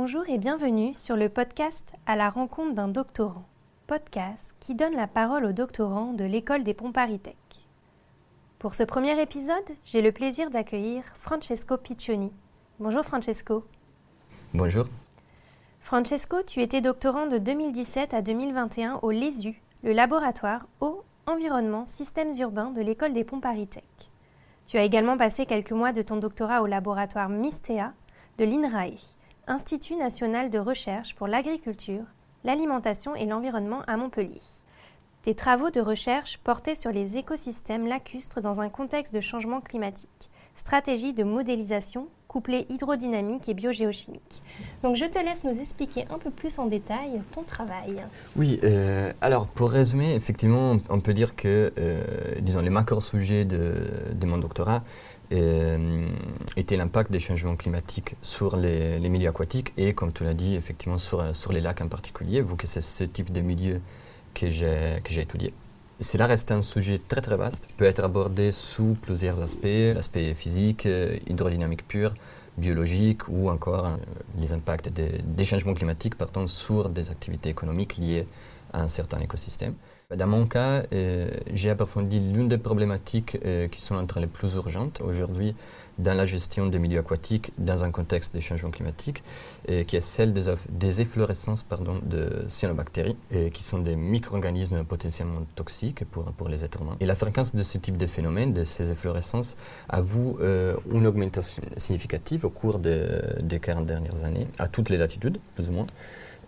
Bonjour et bienvenue sur le podcast À la rencontre d'un doctorant, podcast qui donne la parole aux doctorants de l'école des ponts Tech. Pour ce premier épisode, j'ai le plaisir d'accueillir Francesco Piccioni. Bonjour Francesco. Bonjour. Francesco, tu étais doctorant de 2017 à 2021 au LESU, le laboratoire Eau, Environnement, Systèmes urbains de l'école des ponts Tech. Tu as également passé quelques mois de ton doctorat au laboratoire MISTEA de l'INRAE, Institut national de recherche pour l'agriculture, l'alimentation et l'environnement à Montpellier. Tes travaux de recherche portaient sur les écosystèmes lacustres dans un contexte de changement climatique, stratégie de modélisation couplée hydrodynamique et biogéochimique. Donc je te laisse nous expliquer un peu plus en détail ton travail. Oui, euh, alors pour résumer, effectivement, on peut dire que, euh, disons, les macro-sujets de, de, mon doctorat était l'impact des changements climatiques sur les, milieux aquatiques et, comme tu l'as dit, effectivement sur, sur les lacs en particulier, vu que c'est ce type de milieu que j'ai étudié. Cela reste un sujet très très vaste, peut être abordé sous plusieurs aspects, l'aspect physique, euh, hydrodynamique pure, biologique ou encore euh, les impacts des, changements climatiques partant sur des activités économiques liées à un certain écosystème. Dans mon cas, euh, j'ai approfondi l'une des problématiques euh, qui sont entre les plus urgentes aujourd'hui dans la gestion des milieux aquatiques dans un contexte des changements climatiques, euh, qui est celle des, efflorescences de cyanobactéries, qui sont des micro-organismes potentiellement toxiques pour, les êtres humains. Et la fréquence de ce type de phénomène, de ces efflorescences, avoue une augmentation significative au cours des 40 dernières années, à toutes les latitudes, plus ou moins.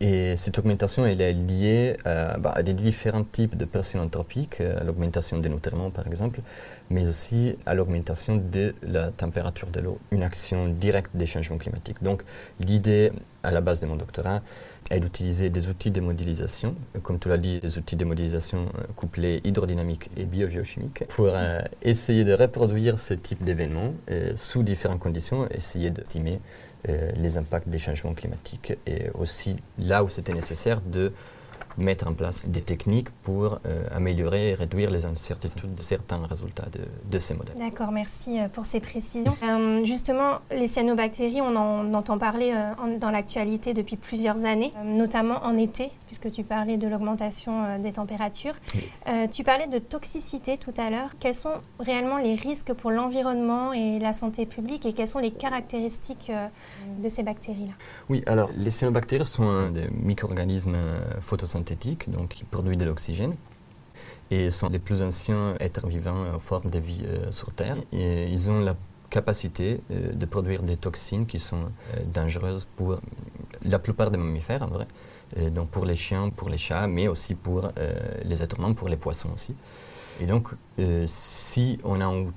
Et cette augmentation elle est liée euh, bah, à des différents types de pression anthropique, euh, à l'augmentation des nutriments par exemple, mais aussi à l'augmentation de la température de l'eau, une action directe des changements climatiques. Donc l'idée à la base de mon doctorat est d'utiliser des outils de modélisation, comme tu l'as dit, des outils de modélisation euh, couplés hydrodynamiques et biogéochimiques, pour essayer de reproduire ce type d'événements sous différentes conditions, essayer d'estimer les impacts des changements climatiques et aussi là où c'était nécessaire de mettre en place des techniques pour euh, améliorer et réduire les incertitudes de certains résultats de, ces modèles. D'accord, merci euh, pour ces précisions. Euh, justement, les cyanobactéries, on en entend parler dans l'actualité depuis plusieurs années, notamment en été, puisque tu parlais de l'augmentation des températures. tu parlais de toxicité tout à l'heure. Quels sont réellement les risques pour l'environnement et la santé publique et quelles sont les caractéristiques de ces bactéries-là? Oui, alors les cyanobactéries sont des micro-organismes donc qui produit de l'oxygène et sont les plus anciens êtres vivants en forme de vie euh, sur Terre. Et ils ont la capacité euh, de produire des toxines qui sont euh, dangereuses pour la plupart des mammifères, en vrai. donc pour les chiens, pour les chats, mais aussi pour les êtres humains, pour les poissons aussi. Et donc, si on a une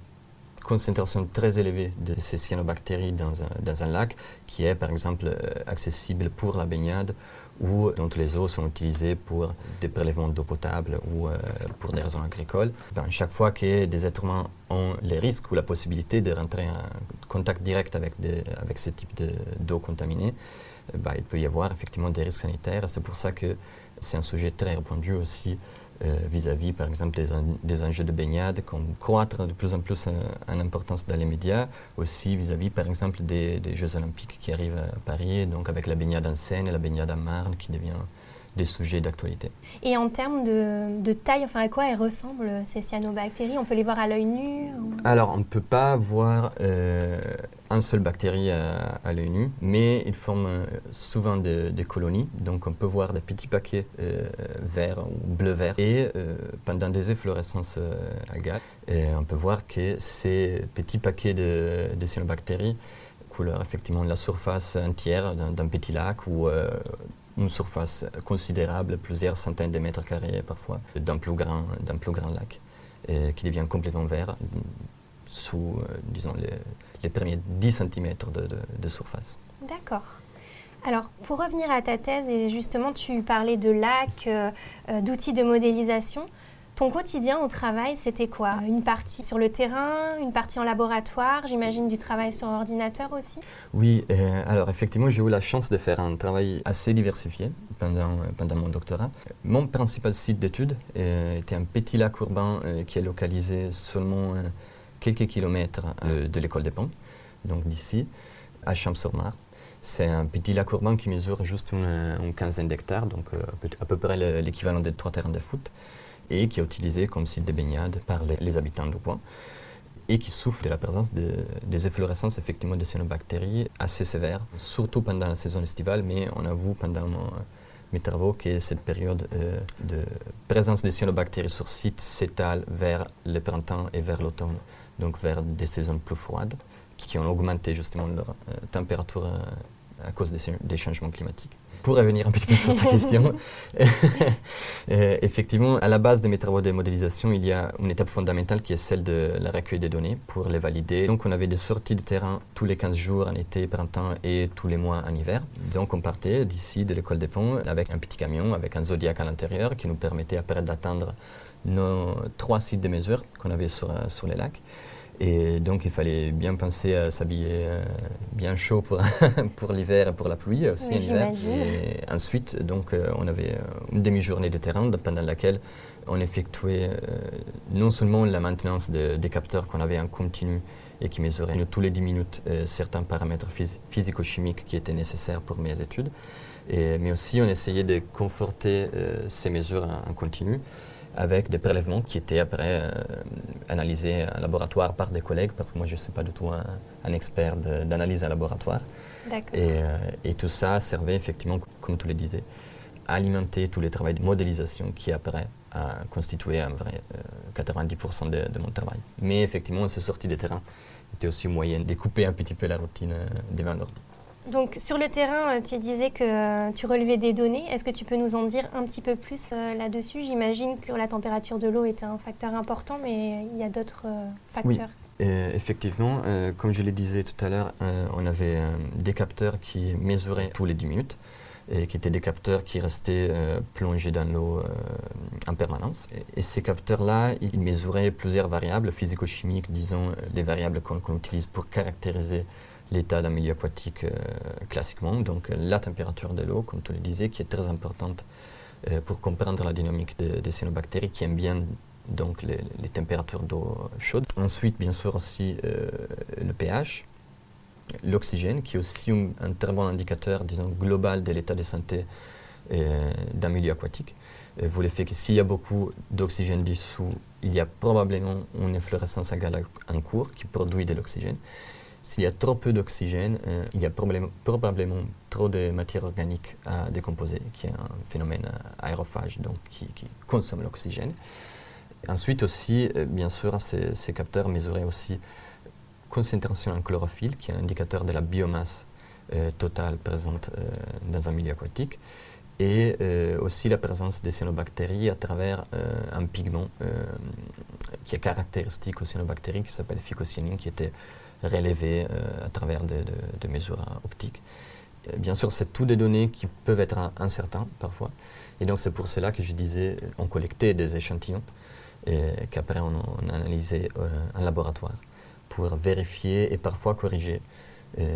concentration très élevée de ces cyanobactéries dans un lac, qui est par exemple accessible pour la baignade ou dont les eaux sont utilisées pour des prélèvements d'eau potable ou euh, pour des raisons agricoles. Ben, chaque fois que des êtres humains ont les risques ou la possibilité de rentrer en contact direct avec, avec ce type d'eau contaminée, ben, il peut y avoir effectivement des risques sanitaires. C'est pour ça que c'est un sujet très répandu aussi euh, vis-à-vis, par exemple, des, enjeux de baignade qui croître de plus en plus en, importance dans les médias, aussi vis-à-vis, par exemple, des, des, Jeux olympiques qui arrivent à Paris, donc avec la baignade en Seine et la baignade en Marne qui devient des sujets d'actualité. Et en termes de, taille, enfin à quoi elles ressemblent ces cyanobactéries? On peut les voir à l'œil nu Alors on ne peut pas voir euh, un seul bactérie à, l'œil nu, mais ils forment euh, souvent des colonies. Donc on peut voir des petits paquets euh, verts ou bleu-vert. Et pendant des efflorescences algales, on peut voir que ces petits paquets de, de cyanobactéries couleur effectivement la surface entière d'un petit lac ou une surface considérable, plusieurs centaines de mètres carrés parfois, d'un plus grand, d'un plus grand lac, qui devient complètement vert sous, euh, disons, les, premiers 10 cm de, de, surface. D'accord. Alors, pour revenir à ta thèse, et justement, tu parlais de lacs, euh, euh, d'outils de modélisation. Ton quotidien au travail, c'était quoi? Une partie sur le terrain, une partie en laboratoire, j'imagine du travail sur ordinateur aussi? Oui, euh, alors effectivement, j'ai eu la chance de faire un travail assez diversifié pendant, pendant mon doctorat. Mon principal site d'étude euh, était un petit lac urbain euh, qui est localisé seulement quelques kilomètres de l'école des ponts, donc d'ici, à Champs-sur-Marne. C'est un petit lac urbain qui mesure juste une, quinzaine d'hectares, donc à peu près l'équivalent de trois terrains de foot, et qui est utilisé comme site de baignade par les, habitants du coin et qui souffre de la présence de, des efflorescences effectivement de cyanobactéries assez sévères, surtout pendant la saison estivale, mais on avoue pendant mes travaux que cette période euh, de présence des cyanobactéries sur site s'étale vers le printemps et vers l'automne, donc vers des saisons plus froides, qui ont augmenté justement leur euh, température euh, à cause des changements climatiques pour revenir un petit peu sur ta question, euh, effectivement, à la base de mes travaux de modélisation, il y a une étape fondamentale qui est celle de la recueil des données pour les valider. Donc, on avait des sorties de terrain tous les 15 jours en été, printemps et tous les mois en hiver. Donc, on partait d'ici, de l'école des ponts, avec un petit camion, avec un Zodiac à l'intérieur qui nous permettait après d'atteindre nos trois sites de mesure qu'on avait sur, euh, sur les lacs. Et donc, il fallait bien penser à s'habiller euh, bien chaud pour, pour l'hiver et pour la pluie aussi. Et ensuite, donc, euh, on avait euh, une demi-journée de terrain pendant laquelle on effectuait non seulement la maintenance des capteurs qu'on avait en continu et qui mesuraient tous les 10 minutes certains paramètres physico-chimiques qui étaient nécessaires pour mes études, et, mais aussi on essayait de conforter ces mesures en continu avec des prélèvements qui étaient après euh, analysés en laboratoire par des collègues, parce que moi je ne suis pas du tout un, expert d'analyse en laboratoire. Et, euh, et, tout ça servait effectivement, comme tu le disais, à alimenter tous les travaux de modélisation qui après a constitué un vrai 90% euh, de, mon travail. Mais effectivement, ces sorties de terrain étaient aussi moyen de couper un petit peu la routine des vendeurs. Donc sur le terrain, euh, tu disais que euh, tu relevais des données. Est-ce que tu peux nous en dire un petit peu plus euh, là-dessus? J'imagine que la température de l'eau est un facteur important, mais il y a d'autres facteurs. Oui. effectivement, comme je le disais tout à l'heure, on avait des capteurs qui mesuraient tous les 10 minutes et qui étaient des capteurs qui restaient plongés dans l'eau en permanence. Et, ces capteurs-là, ils mesuraient plusieurs variables physico-chimiques, disons les variables qu'on utilise pour caractériser l'état d'un milieu aquatique euh, classiquement. Donc euh, la température de l'eau, comme tu le disais, qui est très importante euh, pour comprendre la dynamique des cyanobactéries qui aiment bien donc les, températures d'eau chaude. Ensuite, bien sûr aussi le pH, l'oxygène, qui est aussi un, très bon indicateur, disons, global de l'état de santé d'un milieu aquatique. vous le fait que s'il y a beaucoup d'oxygène dessous, il y a probablement une efflorescence agale en cours qui produit de l'oxygène. S'il y a trop peu d'oxygène, euh, il y a probablement trop de matière organique à décomposer, qui est un phénomène euh, aérophage, donc qui, consomme l'oxygène. Ensuite aussi, euh, bien sûr, ces, capteurs mesuraient aussi concentration en chlorophylle, qui est un indicateur de la biomasse totale présente dans un milieu aquatique, et aussi la présence des cyanobactéries à travers un pigment qui est caractéristique aux cyanobactéries, qui s'appelle phycocyanine, qui était relevé euh, à travers de, mesures optiques. Euh, bien sûr, c'est tout des données qui peuvent être incertaines parfois. Et donc, c'est pour cela que je disais, on collectait des échantillons et qu'après on, analysait euh, en laboratoire pour vérifier et parfois corriger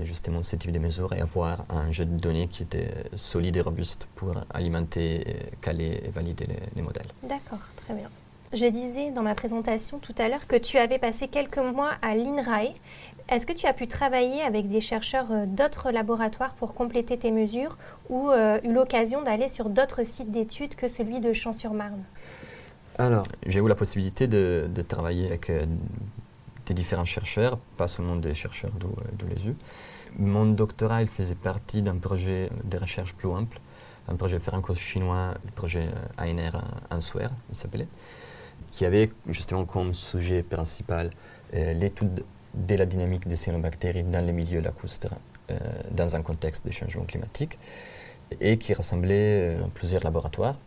justement ce type de mesures et avoir un jeu de données qui était solide et robuste pour alimenter, caler et valider les modèles. D'accord, très bien. Je disais dans ma présentation tout à l'heure que tu avais passé quelques mois à l'INRAE. Est-ce que tu as pu travailler avec des chercheurs euh, d'autres laboratoires pour compléter tes mesures ou euh, eu l'occasion d'aller sur d'autres sites d'études que celui de Champs-sur-Marne? Alors, j'ai eu la possibilité de, travailler avec euh, différents chercheurs, pas seulement des chercheurs de, l'ESU. Mon doctorat, faisait partie d'un projet de recherche plus ample, un projet franco-chinois, le projet ANR Answer, il s'appelait qui avait justement comme sujet principal euh, l'étude de la dynamique des cyanobactéries dans les milieux lacustres euh, dans un contexte de changement climatique et qui rassemblait euh, plusieurs laboratoires.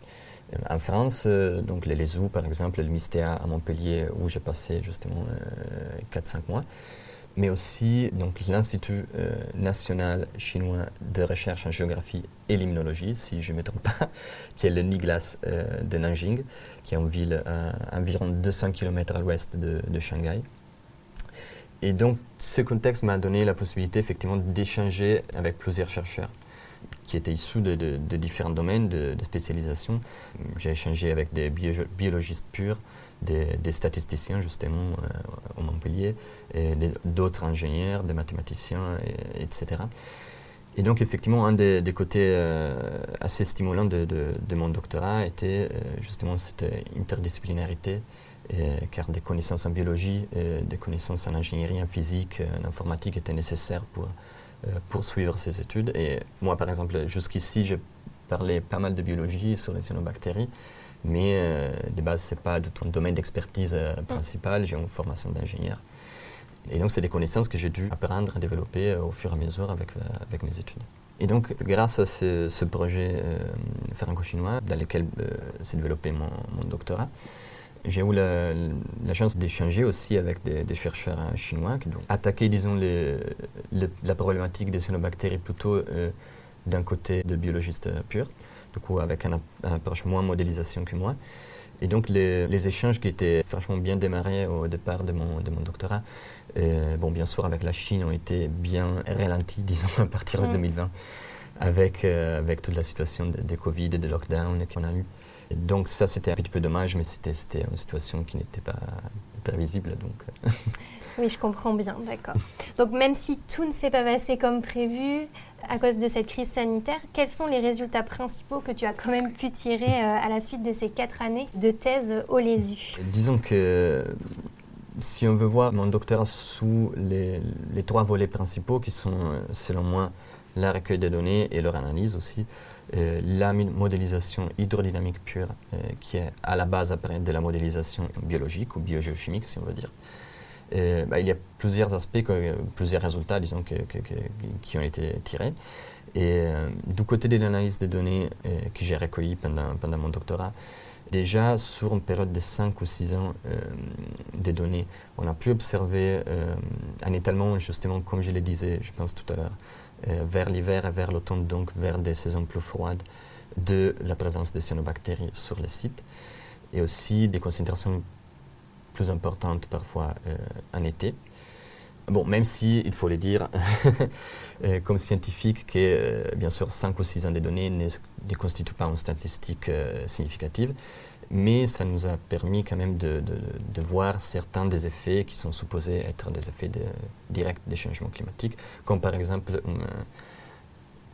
En France, donc les LESU par exemple, le MISTEA à Montpellier où j'ai passé justement 4-5 mois, mais aussi l'Institut national chinois de recherche en géographie et limnologie, si je ne me trompe pas, qui est le NIGLAS de Nanjing, qui est une ville à environ 200 km à l'ouest de, Shanghai. Et donc, ce contexte m'a donné la possibilité effectivement d'échanger avec plusieurs chercheurs qui étaient issus de, différents domaines de, spécialisation. J'ai échangé avec des biologistes purs, des, statisticiens justement euh, au Montpellier, d'autres ingénieurs, des mathématiciens, etc. Et donc, effectivement, un des, côtés assez stimulants de, de, mon doctorat était justement cette interdisciplinarité, car des connaissances en biologie, des connaissances en ingénierie, en physique, en informatique étaient nécessaires pour poursuivre ces études. Et moi, par exemple, jusqu'ici, j'ai parlé pas mal de biologie sur les cyanobactéries. Mais euh, de base, ce n'est pas de ton domaine d'expertise euh, mm. principal. J'ai une formation d'ingénieur. Et donc, c'est des connaissances que j'ai dû apprendre développer euh, au fur et à mesure avec, avec mes études. Et donc, grâce à ce, projet franco-chinois, dans lequel s'est développé mon, mon, doctorat, j'ai eu la, la chance d'échanger aussi avec des, chercheurs chinois qui ont attaqué, disons, les, la problématique des cyanobactéries plutôt d'un côté de biologistes purs du coup avec un, approche moins modélisation que moi. Et donc les, échanges qui étaient franchement bien démarrés au départ de mon, de mon doctorat, euh, bon bien sûr avec la Chine ont été bien ralentis, disons, à partir de 2020, avec, euh, avec toute la situation de, de Covid et de lockdown qu'on a eu. Donc ça c'était un petit peu dommage, mais c'était une situation qui n'était pas prévisible. Donc. Euh. oui, je comprends bien, d'accord. Donc même si tout ne s'est pas passé comme prévu, à cause de cette crise sanitaire, quels sont les résultats principaux que tu as quand même pu tirer euh, à la suite de ces quatre années de thèse au LESU Disons que si on veut voir mon doctorat sous les, trois volets principaux qui sont, selon moi, la recueil des données et leur analyse aussi, euh, la modélisation hydrodynamique pure, qui est à la base de la modélisation biologique ou biogéochimique, si on veut dire, bah, il y a plusieurs aspects, plusieurs résultats, disons, qui ont été tirés. Et euh, du côté de l'analyse des données euh, que j'ai recueillies pendant, mon doctorat, déjà sur une période de 5 ou 6 ans euh, des données, on a pu observer un étalement, justement, comme je le disais, je pense tout à l'heure, vers l'hiver et vers l'automne, donc vers des saisons plus froides, de la présence des cyanobactéries sur les sites, et aussi des concentrations plus importante parfois euh, en été. Bon, même si, il faut le dire, euh, comme scientifique, que euh, bien sûr 5 ou 6 ans de données ne, constituent pas une statistique significative, mais ça nous a permis quand même de, voir certains des effets qui sont supposés être des effets directs des changements climatiques, comme par exemple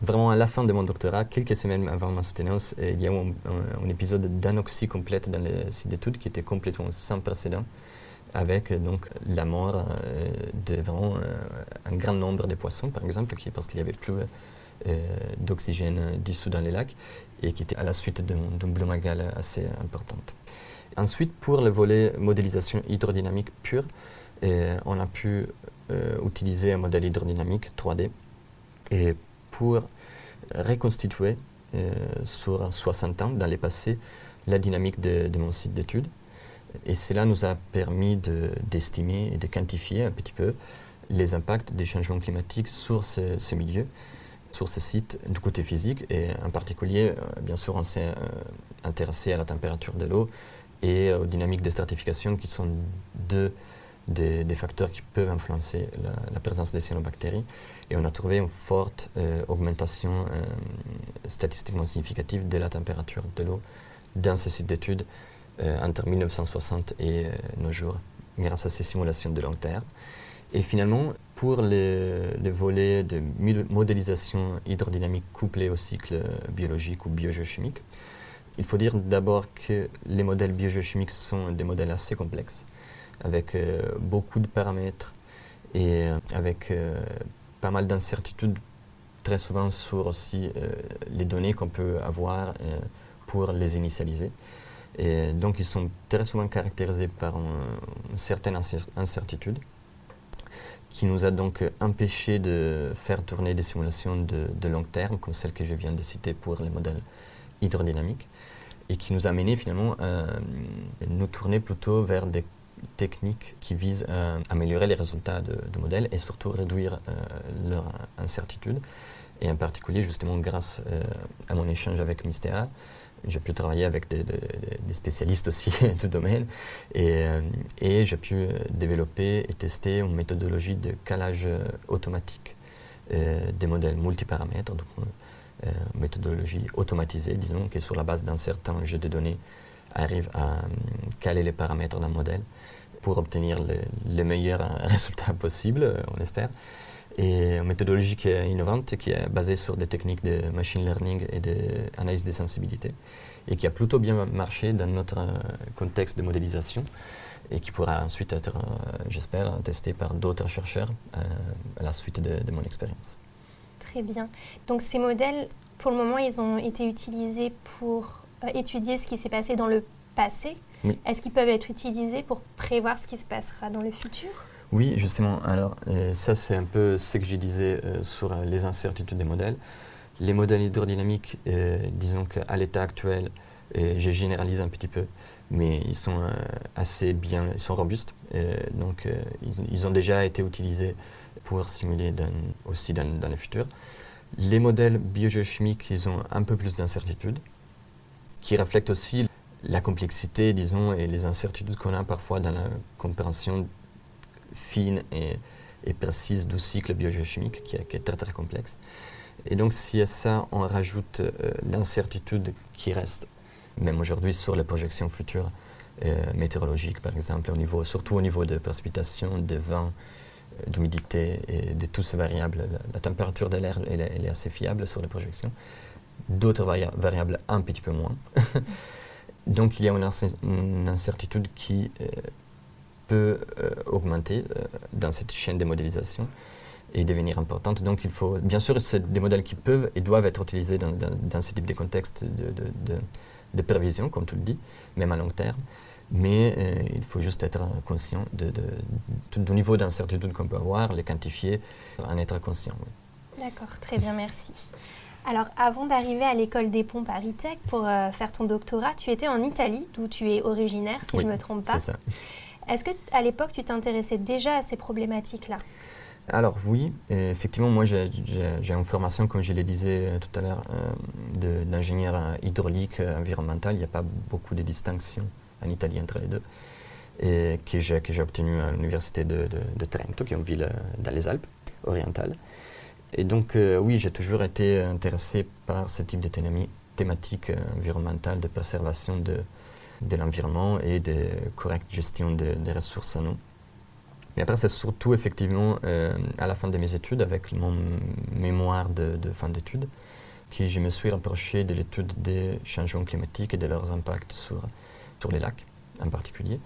vraiment à la fin de mon doctorat, quelques semaines avant ma soutenance, il y a eu un, épisode d'anoxie complète dans le site d'études qui était complètement sans précédent, avec donc la mort euh, de vraiment euh, un grand nombre de poissons, par exemple, parce qu'il n'y avait plus d'oxygène dissous dans les lacs, et qui était à la suite d'une blumagale assez importante. Ensuite, pour le volet modélisation hydrodynamique pure, on a pu utiliser un modèle hydrodynamique 3D et pour reconstituer euh, sur 60 ans dans les passés la dynamique de, mon site d'études. Et cela nous a permis d'estimer et de quantifier un petit peu les impacts des changements climatiques sur ce, milieu, sur ce site du côté physique. Et en particulier, euh, bien sûr, on s'est euh, intéressé à la température de l'eau et aux dynamiques de stratification qui sont deux des, facteurs qui peuvent influencer la, présence des cyanobactéries. Et on a trouvé une forte euh, augmentation statistiquement significative de la température de l'eau dans ce site d'études euh, entre 1960 et nos jours, grâce à ces simulations de long terme. Et finalement, pour les, les, volets de modélisation hydrodynamique couplés au cycle biologique ou biogéochimique, il faut dire d'abord que les modèles biogéochimiques sont des modèles assez complexes avec euh, beaucoup de paramètres et euh, avec euh, pas mal d'incertitudes très souvent sur aussi les données qu'on peut avoir pour les initialiser. Et donc ils sont très souvent caractérisés par une certaine incertitude qui nous a donc empêché de faire tourner des simulations de, long terme, comme celle que je viens de citer pour les modèles hydrodynamiques, et qui nous a mené finalement à nous tourner plutôt vers des techniques qui visent à améliorer les résultats de, du modèle et surtout réduire euh, leur incertitude. Et en particulier, justement, grâce euh, à mon échange avec Mistéa, j'ai pu travailler avec des, spécialistes aussi du domaine et, euh, j'ai pu développer et tester une méthodologie de calage automatique des modèles multiparamètres, donc une méthodologie automatisée, disons, qui sur la base d'un certain jeu de données arrive à caler les paramètres d'un modèle pour obtenir le, meilleur résultat possible, on espère. Et une méthodologie qui est innovante, qui est basée sur des techniques de machine learning et d'analyse des sensibilités, et qui a plutôt bien marché dans notre euh, contexte de modélisation, et qui pourra ensuite être, euh, j'espère, testé par d'autres chercheurs euh, à la suite de, mon expérience. Très bien. Donc ces modèles, pour le moment, ils ont été utilisés pour étudier ce qui s'est passé dans le passé. Est-ce qu'ils peuvent être utilisés pour prévoir ce qui se passera dans le futur? Oui, justement. Alors, euh, ça, c'est un peu ce que je disais euh, sur euh, les incertitudes des modèles. Les modèles hydrodynamiques, disons qu'à l'état actuel, je généralise un petit peu, mais ils sont assez bien, ils sont robustes. donc, ils, ont déjà été utilisés pour simuler aussi dans, dans, le futur. Les modèles biogéochimiques, ils ont un peu plus d'incertitudes, qui reflètent aussi la complexité, disons, et les incertitudes qu'on a parfois dans la compréhension fine et, précise du cycle biogéochimique qui, qui, est très très complexe. Et donc si à ça on rajoute euh, l'incertitude qui reste, même aujourd'hui sur les projections futures euh, météorologiques par exemple, au niveau, surtout au niveau de précipitations, de vent, euh, d'humidité et de toutes ces variables, la, température de l'air elle, est assez fiable sur les projections, d'autres variables un petit peu moins. donc il y a une, incertitude qui peut euh, augmenter euh, dans cette chaîne de modélisation et devenir importante. Donc il faut, bien sûr, c'est des modèles qui peuvent et doivent être utilisés dans, dans, ce type de contexte de, de, de, prévision, comme tu le dis, même à long terme. Mais euh, il faut juste être conscient de, du niveau d'incertitude qu'on peut avoir, les quantifier, en être conscient. D'accord, très bien, merci. Alors, avant d'arriver à l'école des ponts Paris Tech pour faire ton doctorat, tu étais en Italie, d'où tu es originaire, si je ne me trompe pas. C'est ça. Est-ce que à l'époque tu t'intéressais déjà à ces problématiques-là? Alors oui, effectivement, moi j'ai une formation, comme je le disais euh, tout à l'heure, euh, d'ingénieur euh, hydraulique environnemental. Il n'y a pas beaucoup de distinctions en Italie entre les deux. Et que j'ai obtenu à l'université de, Trento, qui est une ville dans les Alpes orientales. Et donc oui, j'ai toujours été intéressé par ce type de thématique environnementale de préservation de, de l'environnement et de correcte gestion des ressources en eau. Mais après, c'est surtout effectivement euh, à la fin de mes études, avec mon mémoire de, fin d'études, que je me suis rapproché de l'étude des changements climatiques et de leurs impacts sur, sur les lacs en particulier.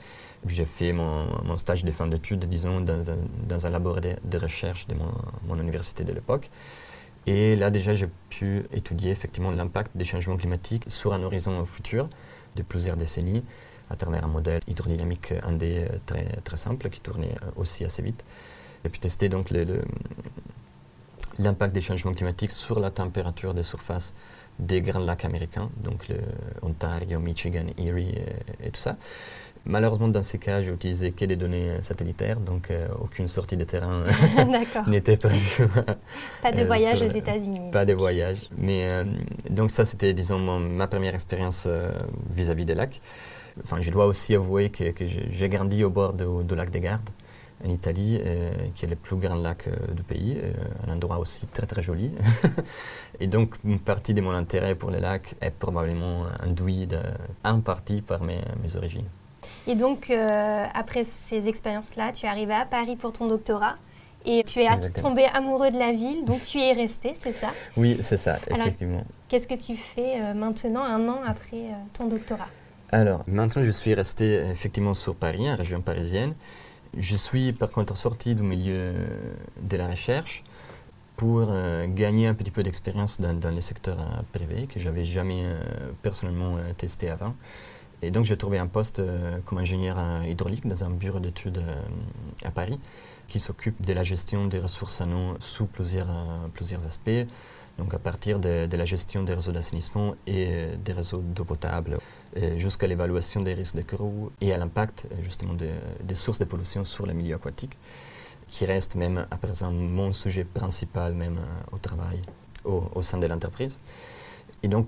J'ai fait mon, stage de fin d'études, disons, dans un, laboratoire de, recherche de mon université de l'époque. Et là, déjà, j'ai pu étudier effectivement l'impact des changements climatiques sur un horizon futur de plusieurs décennies à travers un modèle hydrodynamique indé euh, très, très simple qui tournait euh, aussi assez vite. Et puis tester donc l'impact des changements climatiques sur la température des surfaces des grands lacs américains, donc le Ontario, Michigan, Erie et, tout ça. Malheureusement, dans ces cas, j'ai utilisé que des données satellitaires, donc euh, aucune sortie de terrain n'était prévue. pas de voyage aux États-Unis. Pas de voyage. Mais donc ça, c'était, disons, ma première expérience vis-à-vis des lacs. Enfin, je dois aussi avouer que, j'ai grandi au bord du lac des Gardes, en Italie, euh, qui est le plus grand lac euh, du pays, euh, un endroit aussi très très joli. et donc, une partie de mon intérêt pour les lacs est probablement induite en partie par mes, mes origines. Et donc, après ces expériences-là, tu es arrivé à Paris pour ton doctorat. Et tu es tombé amoureux de la ville, donc tu y es resté, c'est ça? Oui, c'est ça, effectivement. Qu'est-ce que tu fais maintenant, un an après ton doctorat? Alors, maintenant, je suis resté effectivement sur Paris, en région parisienne. Je suis par contre sorti du milieu de la recherche pour euh, gagner un petit peu d'expérience dans, dans, les secteurs euh, privés que j'avais jamais euh, personnellement testé avant. Et donc j'ai trouvé un poste comme ingénieur hydraulique dans un bureau d'études à Paris qui s'occupe de la gestion des ressources en eau sous plusieurs, plusieurs aspects. Donc à partir de, la gestion des réseaux d'assainissement et des réseaux d'eau potable jusqu'à l'évaluation des risques de crue et à l'impact justement des sources de pollution sur le milieu aquatique, qui reste même à présent mon sujet principal même euh, au travail au, sein de l'entreprise. Et donc,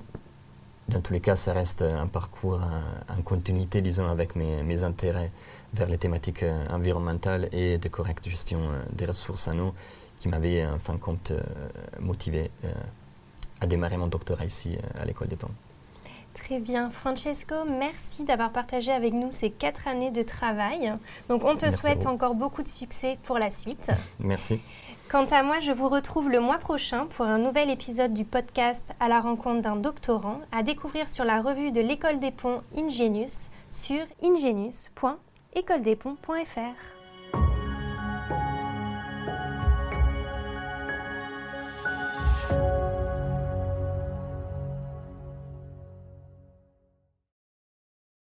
dans tous les cas, ça reste un parcours en, continuité, disons, avec mes, mes, intérêts vers les thématiques euh, environnementales et de correcte gestion euh, des ressources en eau qui m'avaient en fin de compte motivé à démarrer mon doctorat ici à l'école des Ponts. Très bien. Francesco, merci d'avoir partagé avec nous ces quatre années de travail. Donc, on te souhaite encore beaucoup de succès pour la suite. Merci. Quant à moi, je vous retrouve le mois prochain pour un nouvel épisode du podcast à la rencontre d'un doctorant à découvrir sur la revue de l'école des ponts Ingenius sur ingenius.écoledesponts.fr.